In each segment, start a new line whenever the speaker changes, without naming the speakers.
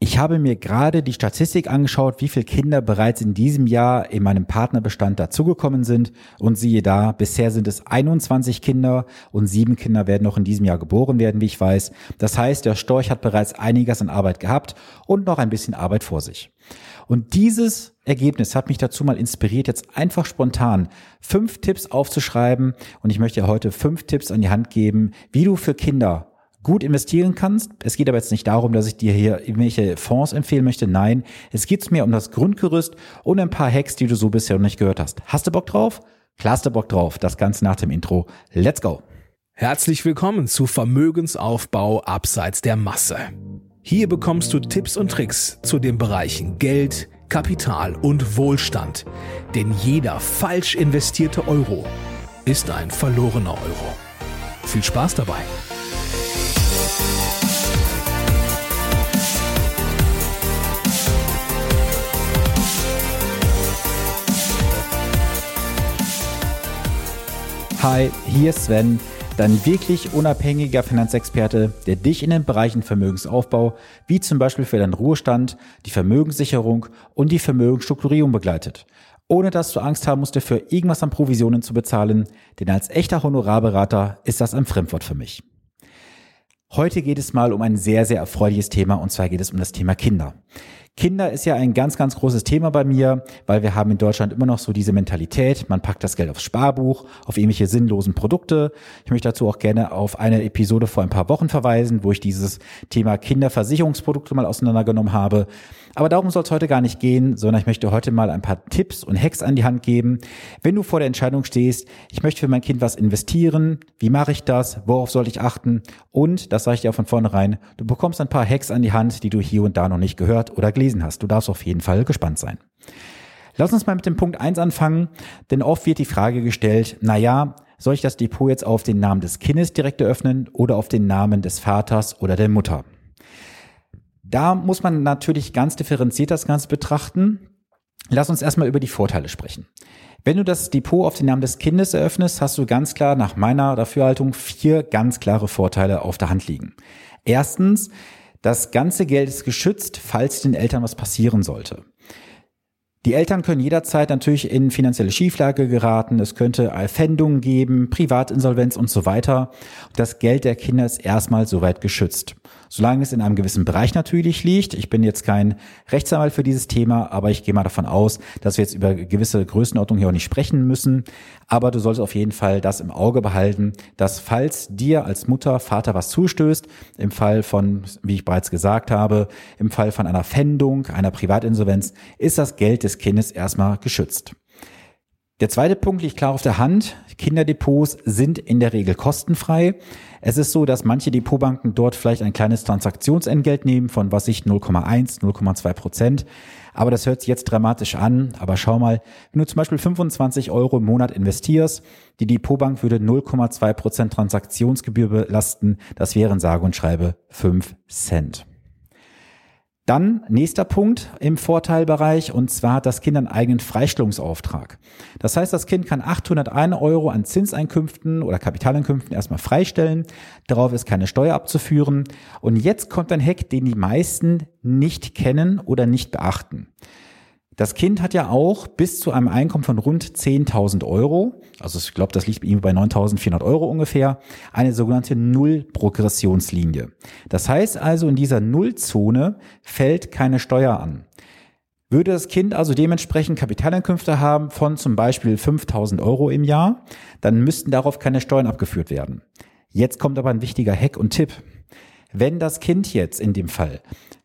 Ich habe mir gerade die Statistik angeschaut, wie viele Kinder bereits in diesem Jahr in meinem Partnerbestand dazugekommen sind. Und siehe da, bisher sind es 21 Kinder und sieben Kinder werden noch in diesem Jahr geboren werden, wie ich weiß. Das heißt, der Storch hat bereits einiges an Arbeit gehabt und noch ein bisschen Arbeit vor sich. Und dieses Ergebnis hat mich dazu mal inspiriert, jetzt einfach spontan fünf Tipps aufzuschreiben. Und ich möchte dir heute fünf Tipps an die Hand geben, wie du für Kinder gut investieren kannst. Es geht aber jetzt nicht darum, dass ich dir hier irgendwelche Fonds empfehlen möchte. Nein, es geht mir um das Grundgerüst und ein paar Hacks, die du so bisher noch nicht gehört hast. Hast du Bock drauf? Klar hast du Bock drauf. Das Ganze nach dem Intro. Let's go!
Herzlich willkommen zu Vermögensaufbau abseits der Masse. Hier bekommst du Tipps und Tricks zu den Bereichen Geld, Kapital und Wohlstand. Denn jeder falsch investierte Euro ist ein verlorener Euro. Viel Spaß dabei!
Hi, hier ist Sven, dein wirklich unabhängiger Finanzexperte, der dich in den Bereichen Vermögensaufbau, wie zum Beispiel für deinen Ruhestand, die Vermögenssicherung und die Vermögensstrukturierung begleitet. Ohne dass du Angst haben musst, dafür irgendwas an Provisionen zu bezahlen, denn als echter Honorarberater ist das ein Fremdwort für mich. Heute geht es mal um ein sehr, sehr erfreuliches Thema und zwar geht es um das Thema Kinder. Kinder ist ja ein ganz, ganz großes Thema bei mir, weil wir haben in Deutschland immer noch so diese Mentalität, man packt das Geld aufs Sparbuch, auf irgendwelche sinnlosen Produkte. Ich möchte dazu auch gerne auf eine Episode vor ein paar Wochen verweisen, wo ich dieses Thema Kinderversicherungsprodukte mal auseinandergenommen habe. Aber darum soll es heute gar nicht gehen, sondern ich möchte heute mal ein paar Tipps und Hacks an die Hand geben. Wenn du vor der Entscheidung stehst, ich möchte für mein Kind was investieren, wie mache ich das, worauf soll ich achten? Und, das sage ich dir auch von vornherein, du bekommst ein paar Hacks an die Hand, die du hier und da noch nicht gehört oder gelesen hast. Du darfst auf jeden Fall gespannt sein. Lass uns mal mit dem Punkt eins anfangen, denn oft wird die Frage gestellt, na ja, soll ich das Depot jetzt auf den Namen des Kindes direkt eröffnen oder auf den Namen des Vaters oder der Mutter? Da muss man natürlich ganz differenziert das Ganze betrachten. Lass uns erstmal über die Vorteile sprechen. Wenn du das Depot auf den Namen des Kindes eröffnest, hast du ganz klar nach meiner Dafürhaltung vier ganz klare Vorteile auf der Hand liegen. Erstens, das ganze Geld ist geschützt, falls den Eltern was passieren sollte. Die Eltern können jederzeit natürlich in finanzielle Schieflage geraten. Es könnte Erfändungen geben, Privatinsolvenz und so weiter. Das Geld der Kinder ist erstmal soweit geschützt. Solange es in einem gewissen Bereich natürlich liegt. Ich bin jetzt kein Rechtsanwalt für dieses Thema, aber ich gehe mal davon aus, dass wir jetzt über gewisse Größenordnung hier auch nicht sprechen müssen. Aber du solltest auf jeden Fall das im Auge behalten, dass falls dir als Mutter, Vater was zustößt, im Fall von, wie ich bereits gesagt habe, im Fall von einer Fendung, einer Privatinsolvenz, ist das Geld des Kindes erstmal geschützt. Der zweite Punkt liegt klar auf der Hand. Kinderdepots sind in der Regel kostenfrei. Es ist so, dass manche Depotbanken dort vielleicht ein kleines Transaktionsentgelt nehmen von was ich 0,1, 0,2 Prozent. Aber das hört sich jetzt dramatisch an. Aber schau mal, wenn du zum Beispiel 25 Euro im Monat investierst, die Depotbank würde 0,2 Prozent Transaktionsgebühr belasten. Das wären sage und schreibe 5 Cent. Dann nächster Punkt im Vorteilbereich und zwar hat das Kind einen eigenen Freistellungsauftrag. Das heißt, das Kind kann 801 Euro an Zinseinkünften oder Kapitaleinkünften erstmal freistellen. Darauf ist keine Steuer abzuführen. Und jetzt kommt ein Hack, den die meisten nicht kennen oder nicht beachten. Das Kind hat ja auch bis zu einem Einkommen von rund 10.000 Euro, also ich glaube, das liegt bei ihm bei 9.400 Euro ungefähr, eine sogenannte Null-Progressionslinie. Das heißt also, in dieser Nullzone fällt keine Steuer an. Würde das Kind also dementsprechend Kapitaleinkünfte haben von zum Beispiel 5000 Euro im Jahr, dann müssten darauf keine Steuern abgeführt werden. Jetzt kommt aber ein wichtiger Hack und Tipp. Wenn das Kind jetzt in dem Fall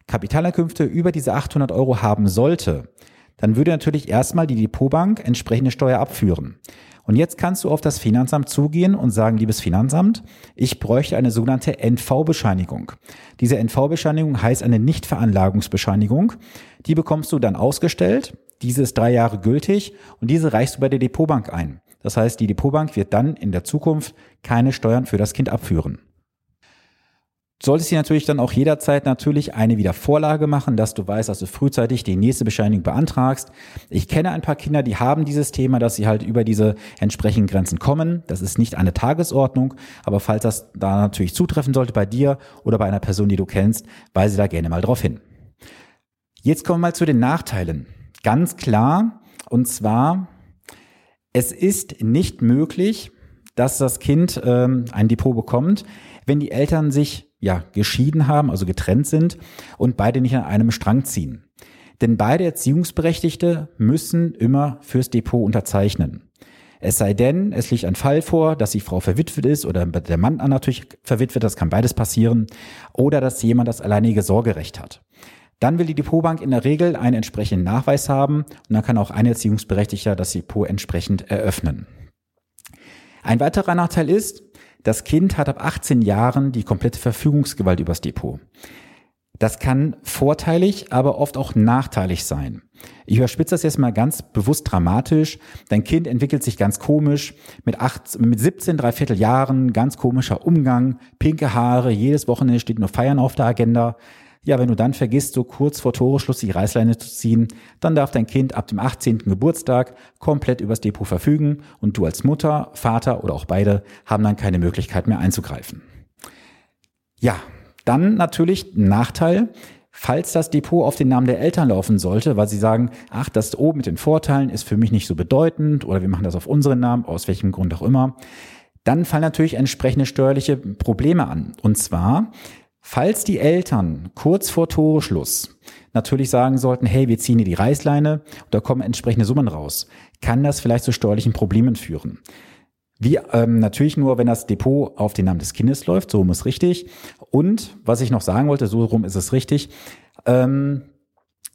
Kapitaleinkünfte über diese 800 Euro haben sollte, dann würde natürlich erstmal die Depotbank entsprechende Steuer abführen. Und jetzt kannst du auf das Finanzamt zugehen und sagen, liebes Finanzamt, ich bräuchte eine sogenannte NV-Bescheinigung. Diese NV-Bescheinigung heißt eine Nichtveranlagungsbescheinigung. Die bekommst du dann ausgestellt. Diese ist drei Jahre gültig und diese reichst du bei der Depotbank ein. Das heißt, die Depotbank wird dann in der Zukunft keine Steuern für das Kind abführen solltest du natürlich dann auch jederzeit natürlich eine Wiedervorlage machen, dass du weißt, dass du frühzeitig die nächste Bescheinigung beantragst. Ich kenne ein paar Kinder, die haben dieses Thema, dass sie halt über diese entsprechenden Grenzen kommen. Das ist nicht eine Tagesordnung, aber falls das da natürlich zutreffen sollte bei dir oder bei einer Person, die du kennst, weise da gerne mal drauf hin. Jetzt kommen wir mal zu den Nachteilen. Ganz klar, und zwar, es ist nicht möglich, dass das Kind ähm, ein Depot bekommt, wenn die Eltern sich ja geschieden haben, also getrennt sind und beide nicht an einem Strang ziehen. Denn beide Erziehungsberechtigte müssen immer fürs Depot unterzeichnen. Es sei denn, es liegt ein Fall vor, dass die Frau verwitwet ist oder der Mann natürlich verwitwet, das kann beides passieren, oder dass jemand das alleinige Sorgerecht hat. Dann will die Depotbank in der Regel einen entsprechenden Nachweis haben und dann kann auch ein Erziehungsberechtigter das Depot entsprechend eröffnen. Ein weiterer Nachteil ist, das Kind hat ab 18 Jahren die komplette Verfügungsgewalt übers Depot. Das kann vorteilig, aber oft auch nachteilig sein. Ich überspitze das jetzt mal ganz bewusst dramatisch. Dein Kind entwickelt sich ganz komisch, mit, acht, mit 17, dreiviertel Jahren, ganz komischer Umgang, pinke Haare, jedes Wochenende steht nur Feiern auf der Agenda. Ja, wenn du dann vergisst, so kurz vor Toreschluss die Reißleine zu ziehen, dann darf dein Kind ab dem 18. Geburtstag komplett übers Depot verfügen und du als Mutter, Vater oder auch beide haben dann keine Möglichkeit mehr einzugreifen. Ja, dann natürlich Nachteil, falls das Depot auf den Namen der Eltern laufen sollte, weil sie sagen, ach, das oben mit den Vorteilen ist für mich nicht so bedeutend oder wir machen das auf unseren Namen, aus welchem Grund auch immer, dann fallen natürlich entsprechende steuerliche Probleme an. Und zwar, falls die Eltern kurz vor Toreschluss natürlich sagen sollten, hey, wir ziehen hier die Reißleine, da kommen entsprechende Summen raus, kann das vielleicht zu steuerlichen Problemen führen. Wie ähm, natürlich nur, wenn das Depot auf den Namen des Kindes läuft, so rum ist richtig. Und was ich noch sagen wollte, so rum ist es richtig. Ähm,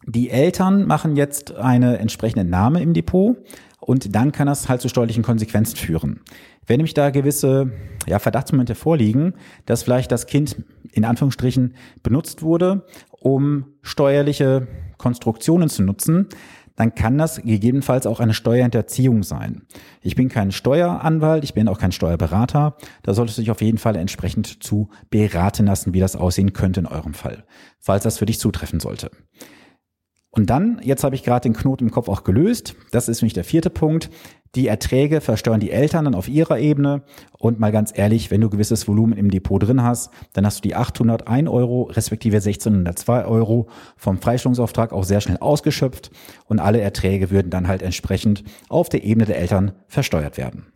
die Eltern machen jetzt eine entsprechende Name im Depot und dann kann das halt zu steuerlichen Konsequenzen führen. Wenn nämlich da gewisse ja, Verdachtsmomente vorliegen, dass vielleicht das Kind in Anführungsstrichen benutzt wurde, um steuerliche Konstruktionen zu nutzen, dann kann das gegebenenfalls auch eine Steuerhinterziehung sein. Ich bin kein Steueranwalt, ich bin auch kein Steuerberater. Da solltest du dich auf jeden Fall entsprechend zu beraten lassen, wie das aussehen könnte in eurem Fall, falls das für dich zutreffen sollte. Und dann, jetzt habe ich gerade den Knoten im Kopf auch gelöst. Das ist nämlich der vierte Punkt. Die Erträge versteuern die Eltern dann auf ihrer Ebene. Und mal ganz ehrlich, wenn du gewisses Volumen im Depot drin hast, dann hast du die 801 Euro respektive 1602 Euro vom Freistellungsauftrag auch sehr schnell ausgeschöpft. Und alle Erträge würden dann halt entsprechend auf der Ebene der Eltern versteuert werden.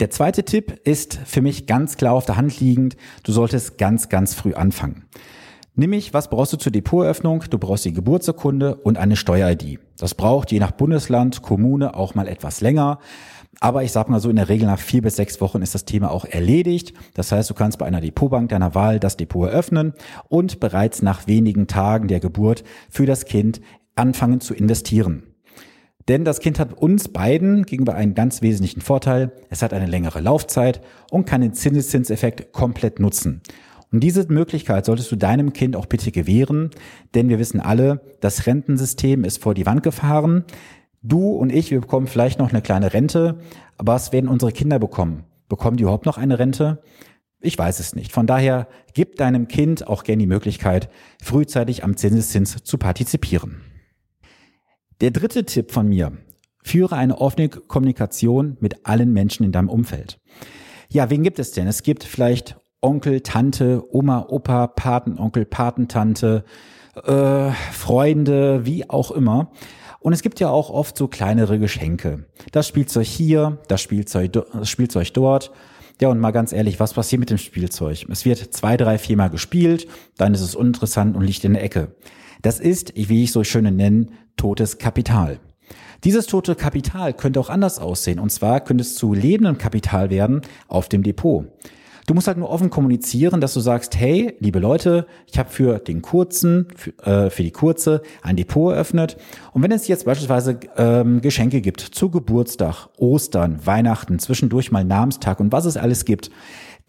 Der zweite Tipp ist für mich ganz klar auf der Hand liegend. Du solltest ganz, ganz früh anfangen. Nämlich, was brauchst du zur Depoteröffnung? Du brauchst die Geburtsurkunde und eine Steuer-ID. Das braucht je nach Bundesland, Kommune auch mal etwas länger. Aber ich sag mal so, in der Regel nach vier bis sechs Wochen ist das Thema auch erledigt. Das heißt, du kannst bei einer Depotbank deiner Wahl das Depot eröffnen und bereits nach wenigen Tagen der Geburt für das Kind anfangen zu investieren. Denn das Kind hat uns beiden gegenüber einen ganz wesentlichen Vorteil. Es hat eine längere Laufzeit und kann den Zinseszinseffekt komplett nutzen. Und diese Möglichkeit solltest du deinem Kind auch bitte gewähren, denn wir wissen alle, das Rentensystem ist vor die Wand gefahren. Du und ich, wir bekommen vielleicht noch eine kleine Rente, aber was werden unsere Kinder bekommen? Bekommen die überhaupt noch eine Rente? Ich weiß es nicht. Von daher gib deinem Kind auch gerne die Möglichkeit, frühzeitig am Zinseszins zu partizipieren. Der dritte Tipp von mir. Führe eine offene Kommunikation mit allen Menschen in deinem Umfeld. Ja, wen gibt es denn? Es gibt vielleicht Onkel, Tante, Oma, Opa, Patenonkel, Patentante, äh, Freunde, wie auch immer. Und es gibt ja auch oft so kleinere Geschenke. Das Spielzeug hier, das Spielzeug, das Spielzeug dort. Ja, und mal ganz ehrlich, was passiert mit dem Spielzeug? Es wird zwei, drei, viermal gespielt, dann ist es uninteressant und liegt in der Ecke. Das ist, wie ich so schön nenne, totes Kapital. Dieses tote Kapital könnte auch anders aussehen. Und zwar könnte es zu lebendem Kapital werden auf dem Depot. Du musst halt nur offen kommunizieren, dass du sagst, hey, liebe Leute, ich habe für den kurzen, für, äh, für die kurze ein Depot eröffnet. Und wenn es jetzt beispielsweise ähm, Geschenke gibt zu Geburtstag, Ostern, Weihnachten, zwischendurch mal Namenstag und was es alles gibt,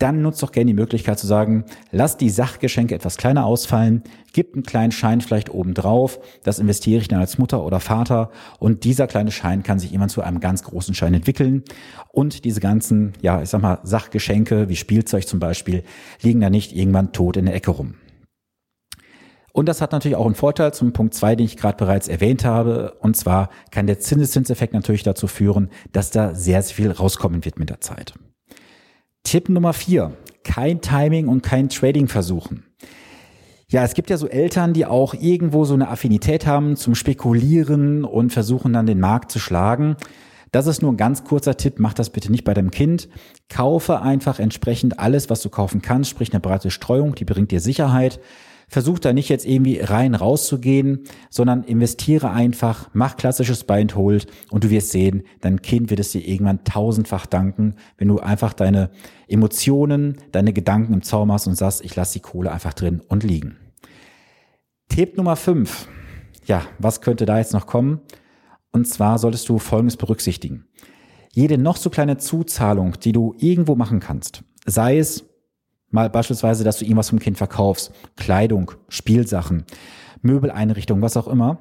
dann nutzt doch gerne die Möglichkeit zu sagen, lass die Sachgeschenke etwas kleiner ausfallen, gib einen kleinen Schein vielleicht oben drauf, das investiere ich dann als Mutter oder Vater und dieser kleine Schein kann sich irgendwann zu einem ganz großen Schein entwickeln und diese ganzen, ja, ich sag mal, Sachgeschenke wie Spielzeug zum Beispiel liegen da nicht irgendwann tot in der Ecke rum. Und das hat natürlich auch einen Vorteil zum Punkt zwei, den ich gerade bereits erwähnt habe. Und zwar kann der Zinseszinseffekt natürlich dazu führen, dass da sehr, sehr viel rauskommen wird mit der Zeit. Tipp Nummer vier. Kein Timing und kein Trading versuchen. Ja, es gibt ja so Eltern, die auch irgendwo so eine Affinität haben zum Spekulieren und versuchen dann den Markt zu schlagen. Das ist nur ein ganz kurzer Tipp, mach das bitte nicht bei deinem Kind. Kaufe einfach entsprechend alles, was du kaufen kannst, sprich eine breite Streuung, die bringt dir Sicherheit. Versuch da nicht jetzt irgendwie rein rauszugehen, sondern investiere einfach, mach klassisches Buy and Hold und du wirst sehen, dein Kind wird es dir irgendwann tausendfach danken, wenn du einfach deine Emotionen, deine Gedanken im Zaum hast und sagst, ich lasse die Kohle einfach drin und liegen. Tipp Nummer 5. Ja, was könnte da jetzt noch kommen? Und zwar solltest du Folgendes berücksichtigen. Jede noch so kleine Zuzahlung, die du irgendwo machen kannst, sei es mal beispielsweise, dass du irgendwas vom Kind verkaufst, Kleidung, Spielsachen, Möbeleinrichtungen, was auch immer,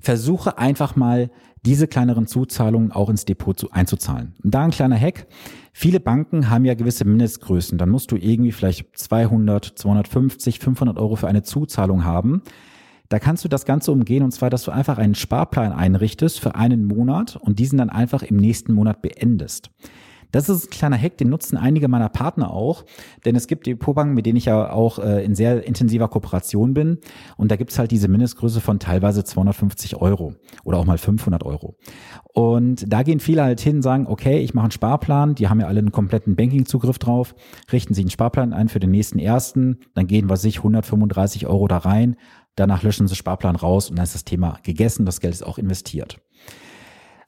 versuche einfach mal diese kleineren Zuzahlungen auch ins Depot zu, einzuzahlen. Und da ein kleiner Hack. Viele Banken haben ja gewisse Mindestgrößen. Dann musst du irgendwie vielleicht 200, 250, 500 Euro für eine Zuzahlung haben. Da kannst du das Ganze umgehen und zwar, dass du einfach einen Sparplan einrichtest für einen Monat und diesen dann einfach im nächsten Monat beendest. Das ist ein kleiner Hack, den nutzen einige meiner Partner auch, denn es gibt Depotbanken, mit denen ich ja auch äh, in sehr intensiver Kooperation bin. Und da gibt's halt diese Mindestgröße von teilweise 250 Euro oder auch mal 500 Euro. Und da gehen viele halt hin, sagen, okay, ich mache einen Sparplan, die haben ja alle einen kompletten Banking-Zugriff drauf, richten sich einen Sparplan ein für den nächsten ersten, dann gehen, was ich, 135 Euro da rein, danach löschen sie Sparplan raus und dann ist das Thema gegessen, das Geld ist auch investiert.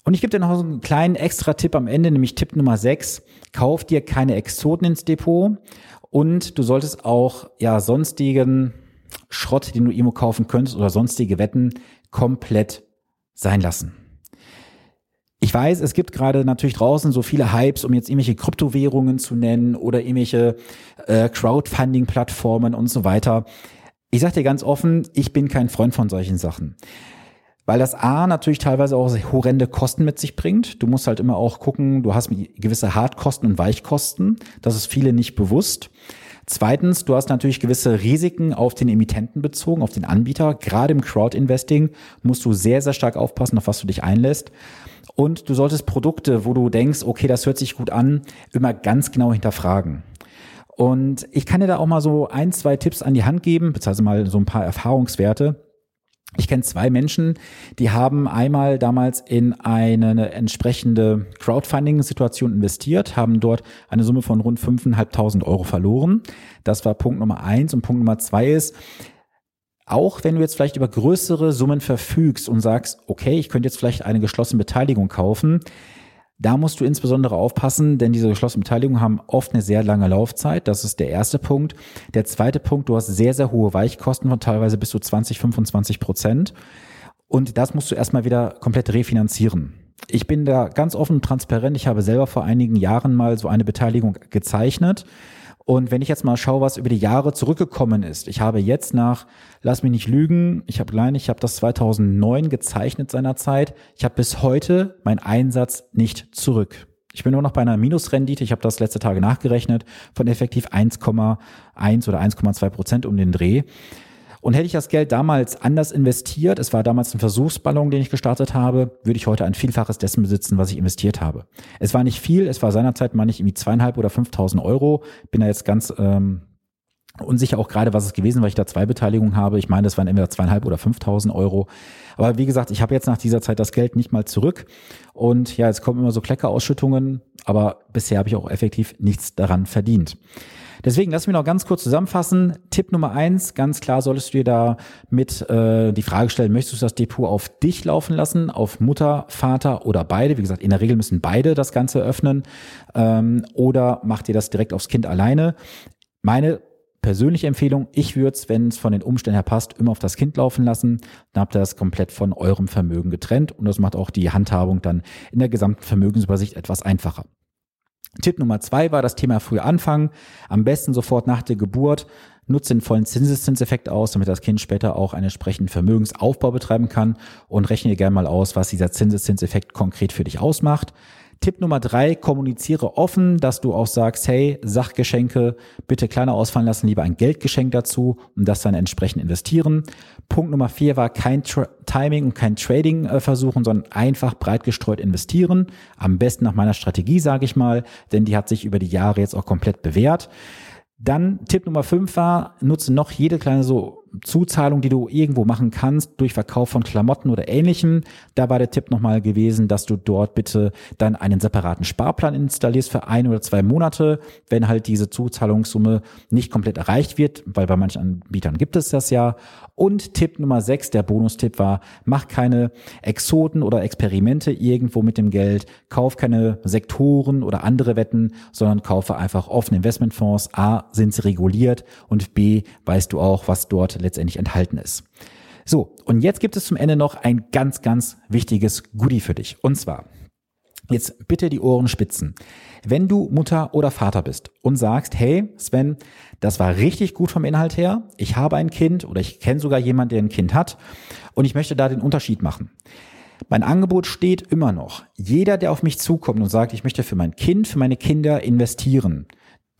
Und ich gebe dir noch so einen kleinen extra Tipp am Ende, nämlich Tipp Nummer 6. Kauf dir keine Exoten ins Depot und du solltest auch ja sonstigen Schrott, den du irgendwo kaufen könntest oder sonstige Wetten komplett sein lassen. Ich weiß, es gibt gerade natürlich draußen so viele Hypes, um jetzt irgendwelche Kryptowährungen zu nennen oder irgendwelche äh, Crowdfunding-Plattformen und so weiter. Ich sage dir ganz offen, ich bin kein Freund von solchen Sachen weil das A natürlich teilweise auch horrende Kosten mit sich bringt. Du musst halt immer auch gucken, du hast gewisse Hartkosten und Weichkosten. Das ist viele nicht bewusst. Zweitens, du hast natürlich gewisse Risiken auf den Emittenten bezogen, auf den Anbieter. Gerade im Crowd-Investing musst du sehr, sehr stark aufpassen, auf was du dich einlässt. Und du solltest Produkte, wo du denkst, okay, das hört sich gut an, immer ganz genau hinterfragen. Und ich kann dir da auch mal so ein, zwei Tipps an die Hand geben, beziehungsweise mal so ein paar Erfahrungswerte ich kenne zwei Menschen, die haben einmal damals in eine entsprechende Crowdfunding-Situation investiert, haben dort eine Summe von rund 5.500 Euro verloren. Das war Punkt Nummer eins. Und Punkt Nummer zwei ist, auch wenn du jetzt vielleicht über größere Summen verfügst und sagst, okay, ich könnte jetzt vielleicht eine geschlossene Beteiligung kaufen, da musst du insbesondere aufpassen, denn diese geschlossenen Beteiligungen haben oft eine sehr lange Laufzeit. Das ist der erste Punkt. Der zweite Punkt, du hast sehr, sehr hohe Weichkosten von teilweise bis zu 20, 25 Prozent. Und das musst du erstmal wieder komplett refinanzieren. Ich bin da ganz offen und transparent. Ich habe selber vor einigen Jahren mal so eine Beteiligung gezeichnet und wenn ich jetzt mal schaue, was über die Jahre zurückgekommen ist, ich habe jetzt nach, lass mich nicht lügen, ich habe klein, ich habe das 2009 gezeichnet seinerzeit. Ich habe bis heute meinen Einsatz nicht zurück. Ich bin nur noch bei einer Minusrendite, ich habe das letzte Tage nachgerechnet, von effektiv 1,1 oder 1,2 Prozent um den Dreh. Und hätte ich das Geld damals anders investiert, es war damals ein Versuchsballon, den ich gestartet habe, würde ich heute ein Vielfaches dessen besitzen, was ich investiert habe. Es war nicht viel, es war seinerzeit mal nicht irgendwie zweieinhalb oder fünftausend Euro. Bin da jetzt ganz ähm, unsicher auch gerade, was es gewesen, weil ich da zwei Beteiligungen habe. Ich meine, das waren entweder zweieinhalb oder fünftausend Euro. Aber wie gesagt, ich habe jetzt nach dieser Zeit das Geld nicht mal zurück. Und ja, jetzt kommen immer so Kleckerausschüttungen, aber bisher habe ich auch effektiv nichts daran verdient. Deswegen lass mich noch ganz kurz zusammenfassen. Tipp Nummer eins, ganz klar solltest du dir da mit äh, die Frage stellen, möchtest du das Depot auf dich laufen lassen, auf Mutter, Vater oder beide? Wie gesagt, in der Regel müssen beide das Ganze öffnen. Ähm, oder macht ihr das direkt aufs Kind alleine? Meine persönliche Empfehlung, ich würde es, wenn es von den Umständen her passt, immer auf das Kind laufen lassen. Dann habt ihr das komplett von eurem Vermögen getrennt und das macht auch die Handhabung dann in der gesamten Vermögensübersicht etwas einfacher. Tipp Nummer zwei war das Thema früh anfangen. Am besten sofort nach der Geburt. Nutze den vollen Zinseszinseffekt aus, damit das Kind später auch einen entsprechenden Vermögensaufbau betreiben kann und rechne dir gerne mal aus, was dieser Zinseszinseffekt konkret für dich ausmacht. Tipp Nummer drei, kommuniziere offen, dass du auch sagst, hey, Sachgeschenke bitte kleiner ausfallen lassen, lieber ein Geldgeschenk dazu und das dann entsprechend investieren. Punkt Nummer vier war kein Tra Timing und kein Trading äh, versuchen, sondern einfach breit gestreut investieren. Am besten nach meiner Strategie, sage ich mal, denn die hat sich über die Jahre jetzt auch komplett bewährt. Dann Tipp Nummer fünf war, nutze noch jede kleine so Zuzahlung, die du irgendwo machen kannst durch Verkauf von Klamotten oder ähnlichem. Da war der Tipp nochmal gewesen, dass du dort bitte dann einen separaten Sparplan installierst für ein oder zwei Monate, wenn halt diese Zuzahlungssumme nicht komplett erreicht wird, weil bei manchen Anbietern gibt es das ja. Und Tipp Nummer sechs, der Bonustipp war, mach keine Exoten oder Experimente irgendwo mit dem Geld, kauf keine Sektoren oder andere Wetten, sondern kaufe einfach offene Investmentfonds. A, sind sie reguliert und B, weißt du auch, was dort letztendlich enthalten ist. So, und jetzt gibt es zum Ende noch ein ganz, ganz wichtiges Goodie für dich. Und zwar, Jetzt bitte die Ohren spitzen. Wenn du Mutter oder Vater bist und sagst, hey Sven, das war richtig gut vom Inhalt her, ich habe ein Kind oder ich kenne sogar jemanden, der ein Kind hat und ich möchte da den Unterschied machen. Mein Angebot steht immer noch. Jeder, der auf mich zukommt und sagt, ich möchte für mein Kind, für meine Kinder investieren,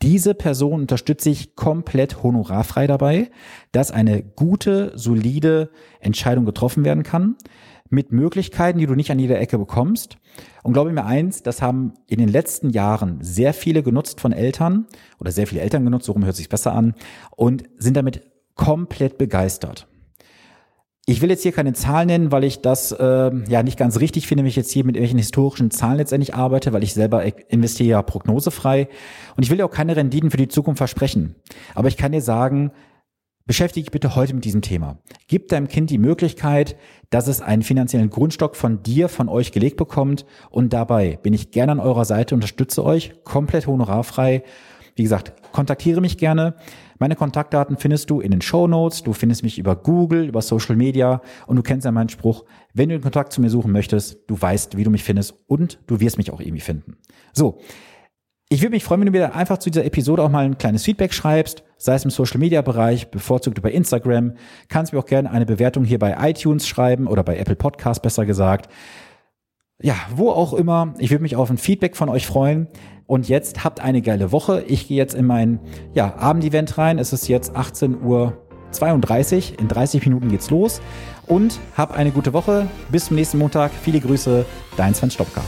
diese Person unterstütze ich komplett honorarfrei dabei, dass eine gute, solide Entscheidung getroffen werden kann, mit Möglichkeiten, die du nicht an jeder Ecke bekommst. Und glaube mir eins, das haben in den letzten Jahren sehr viele genutzt von Eltern oder sehr viele Eltern genutzt, so rum hört sich besser an, und sind damit komplett begeistert. Ich will jetzt hier keine Zahlen nennen, weil ich das äh, ja nicht ganz richtig finde, wenn ich jetzt hier mit irgendwelchen historischen Zahlen letztendlich arbeite, weil ich selber investiere ja prognosefrei. Und ich will ja auch keine Renditen für die Zukunft versprechen. Aber ich kann dir sagen, beschäftige dich bitte heute mit diesem Thema. Gib deinem Kind die Möglichkeit, dass es einen finanziellen Grundstock von dir, von euch gelegt bekommt. Und dabei bin ich gerne an eurer Seite, unterstütze euch komplett honorarfrei. Wie gesagt, kontaktiere mich gerne. Meine Kontaktdaten findest du in den Show Notes. Du findest mich über Google, über Social Media und du kennst ja meinen Spruch. Wenn du den Kontakt zu mir suchen möchtest, du weißt, wie du mich findest und du wirst mich auch irgendwie finden. So. Ich würde mich freuen, wenn du mir einfach zu dieser Episode auch mal ein kleines Feedback schreibst, sei es im Social Media Bereich, bevorzugt über Instagram. Kannst mir auch gerne eine Bewertung hier bei iTunes schreiben oder bei Apple Podcast besser gesagt. Ja, wo auch immer. Ich würde mich auf ein Feedback von euch freuen. Und jetzt habt eine geile Woche. Ich gehe jetzt in mein ja, Abendevent rein. Es ist jetzt 18 Uhr 32. In 30 Minuten geht's los. Und hab eine gute Woche. Bis zum nächsten Montag. Viele Grüße. Dein Sven Stopka.